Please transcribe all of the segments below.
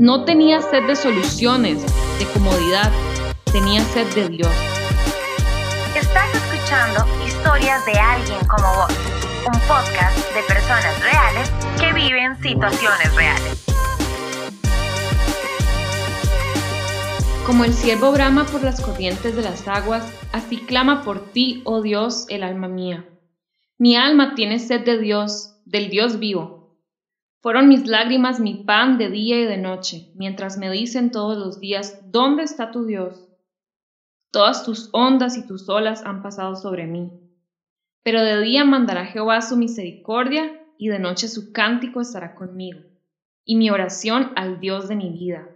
No tenía sed de soluciones, de comodidad, tenía sed de Dios. Estás escuchando Historias de alguien como vos, un podcast de personas reales que viven situaciones reales. Como el siervo brama por las corrientes de las aguas, así clama por ti, oh Dios, el alma mía. Mi alma tiene sed de Dios, del Dios vivo. Fueron mis lágrimas mi pan de día y de noche, mientras me dicen todos los días, ¿dónde está tu Dios? Todas tus ondas y tus olas han pasado sobre mí. Pero de día mandará Jehová su misericordia, y de noche su cántico estará conmigo, y mi oración al Dios de mi vida.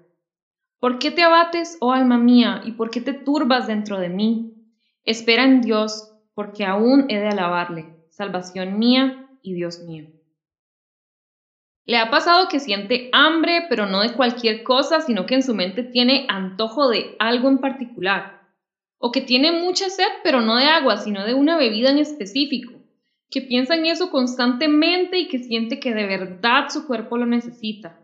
¿Por qué te abates, oh alma mía, y por qué te turbas dentro de mí? Espera en Dios, porque aún he de alabarle salvación mía y Dios mío. ¿Le ha pasado que siente hambre, pero no de cualquier cosa, sino que en su mente tiene antojo de algo en particular? ¿O que tiene mucha sed, pero no de agua, sino de una bebida en específico? Que piensa en eso constantemente y que siente que de verdad su cuerpo lo necesita.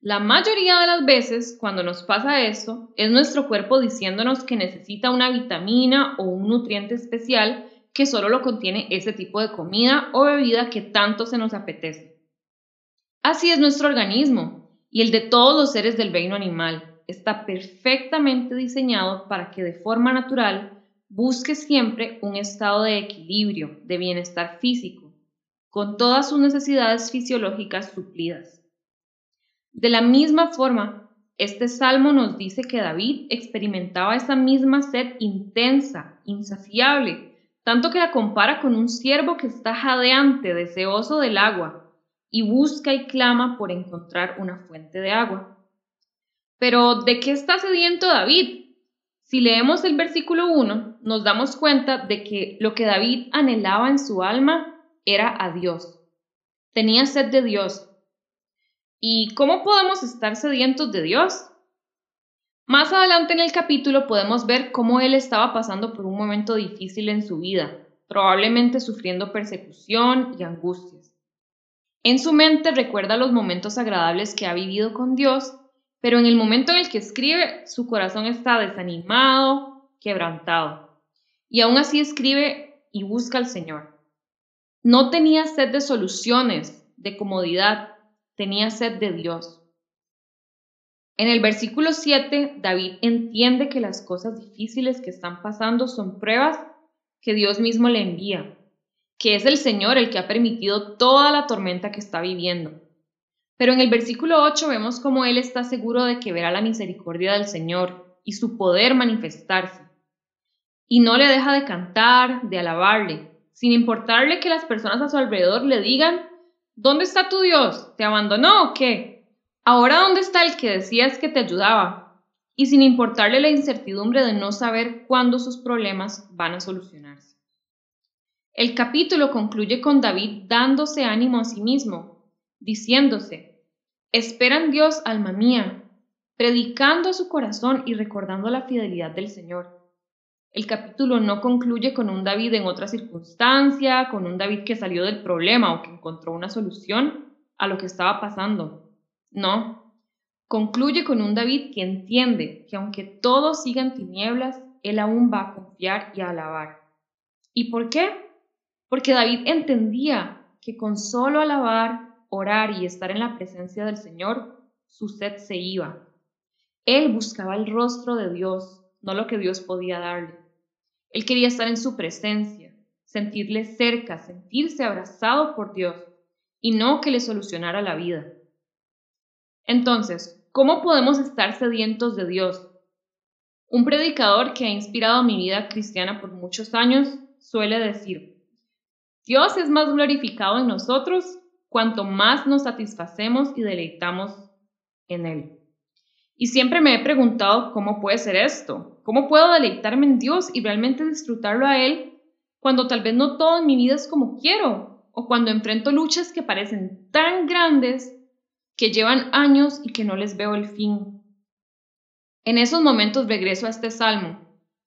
La mayoría de las veces, cuando nos pasa esto, es nuestro cuerpo diciéndonos que necesita una vitamina o un nutriente especial que solo lo contiene ese tipo de comida o bebida que tanto se nos apetece. Así es nuestro organismo y el de todos los seres del reino animal. Está perfectamente diseñado para que de forma natural busque siempre un estado de equilibrio, de bienestar físico, con todas sus necesidades fisiológicas suplidas. De la misma forma, este salmo nos dice que David experimentaba esa misma sed intensa, insaciable, tanto que la compara con un ciervo que está jadeante, deseoso del agua, y busca y clama por encontrar una fuente de agua. Pero, ¿de qué está sediento David? Si leemos el versículo 1, nos damos cuenta de que lo que David anhelaba en su alma era a Dios. Tenía sed de Dios. ¿Y cómo podemos estar sedientos de Dios? Más adelante en el capítulo podemos ver cómo él estaba pasando por un momento difícil en su vida, probablemente sufriendo persecución y angustias. En su mente recuerda los momentos agradables que ha vivido con Dios, pero en el momento en el que escribe su corazón está desanimado, quebrantado. Y aún así escribe y busca al Señor. No tenía sed de soluciones, de comodidad, tenía sed de Dios. En el versículo 7, David entiende que las cosas difíciles que están pasando son pruebas que Dios mismo le envía, que es el Señor el que ha permitido toda la tormenta que está viviendo. Pero en el versículo 8 vemos cómo él está seguro de que verá la misericordia del Señor y su poder manifestarse. Y no le deja de cantar, de alabarle, sin importarle que las personas a su alrededor le digan, ¿dónde está tu Dios? ¿Te abandonó o qué? Ahora, ¿dónde está el que decías que te ayudaba? Y sin importarle la incertidumbre de no saber cuándo sus problemas van a solucionarse. El capítulo concluye con David dándose ánimo a sí mismo, diciéndose, espera en Dios, alma mía, predicando su corazón y recordando la fidelidad del Señor. El capítulo no concluye con un David en otra circunstancia, con un David que salió del problema o que encontró una solución a lo que estaba pasando. No, concluye con un David que entiende que aunque todo siga en tinieblas, él aún va a confiar y a alabar. ¿Y por qué? Porque David entendía que con solo alabar, orar y estar en la presencia del Señor, su sed se iba. Él buscaba el rostro de Dios, no lo que Dios podía darle. Él quería estar en su presencia, sentirle cerca, sentirse abrazado por Dios y no que le solucionara la vida. Entonces, ¿cómo podemos estar sedientos de Dios? Un predicador que ha inspirado mi vida cristiana por muchos años suele decir, Dios es más glorificado en nosotros cuanto más nos satisfacemos y deleitamos en Él. Y siempre me he preguntado cómo puede ser esto, cómo puedo deleitarme en Dios y realmente disfrutarlo a Él cuando tal vez no todo en mi vida es como quiero, o cuando enfrento luchas que parecen tan grandes que llevan años y que no les veo el fin. En esos momentos regreso a este salmo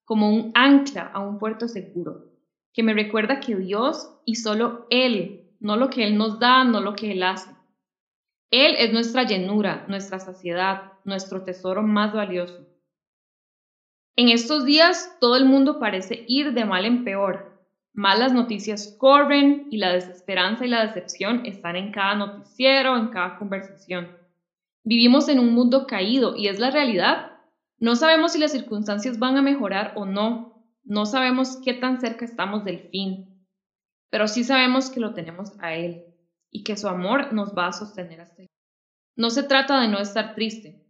como un ancla a un puerto seguro, que me recuerda que Dios y solo Él, no lo que Él nos da, no lo que Él hace. Él es nuestra llenura, nuestra saciedad, nuestro tesoro más valioso. En estos días todo el mundo parece ir de mal en peor. Malas noticias corren y la desesperanza y la decepción están en cada noticiero, en cada conversación. Vivimos en un mundo caído y es la realidad. No sabemos si las circunstancias van a mejorar o no. No sabemos qué tan cerca estamos del fin. Pero sí sabemos que lo tenemos a Él y que su amor nos va a sostener hasta el No se trata de no estar triste.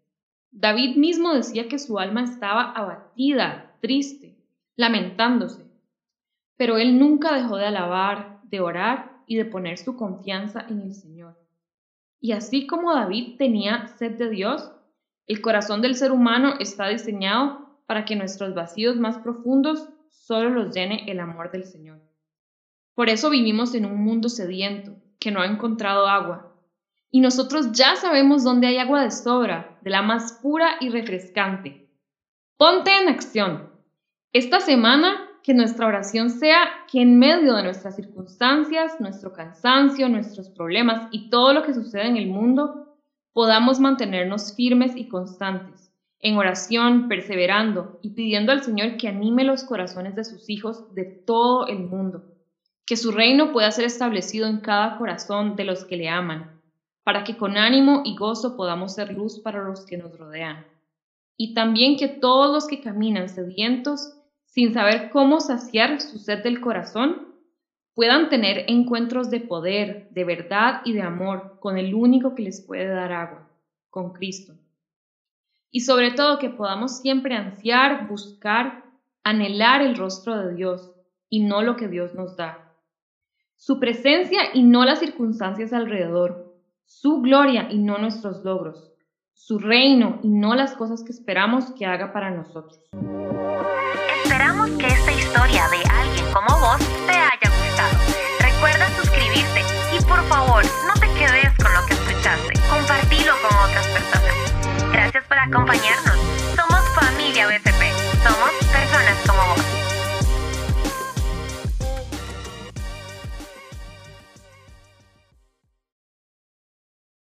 David mismo decía que su alma estaba abatida, triste, lamentándose. Pero él nunca dejó de alabar, de orar y de poner su confianza en el Señor. Y así como David tenía sed de Dios, el corazón del ser humano está diseñado para que nuestros vacíos más profundos solo los llene el amor del Señor. Por eso vivimos en un mundo sediento, que no ha encontrado agua. Y nosotros ya sabemos dónde hay agua de sobra, de la más pura y refrescante. Ponte en acción. Esta semana que nuestra oración sea que en medio de nuestras circunstancias, nuestro cansancio, nuestros problemas y todo lo que sucede en el mundo, podamos mantenernos firmes y constantes, en oración, perseverando y pidiendo al Señor que anime los corazones de sus hijos de todo el mundo que su reino pueda ser establecido en cada corazón de los que le aman, para que con ánimo y gozo podamos ser luz para los que nos rodean. Y también que todos los que caminan sedientos, sin saber cómo saciar su sed del corazón, puedan tener encuentros de poder, de verdad y de amor con el único que les puede dar agua, con Cristo. Y sobre todo que podamos siempre ansiar, buscar, anhelar el rostro de Dios y no lo que Dios nos da su presencia y no las circunstancias alrededor, su gloria y no nuestros logros, su reino y no las cosas que esperamos que haga para nosotros. Esperamos que esta historia de alguien como vos te haya gustado. Recuerda suscribirte y por favor no te quedes con lo que escuchaste, compartilo con otras personas. Acompañarnos.